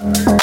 Thanks.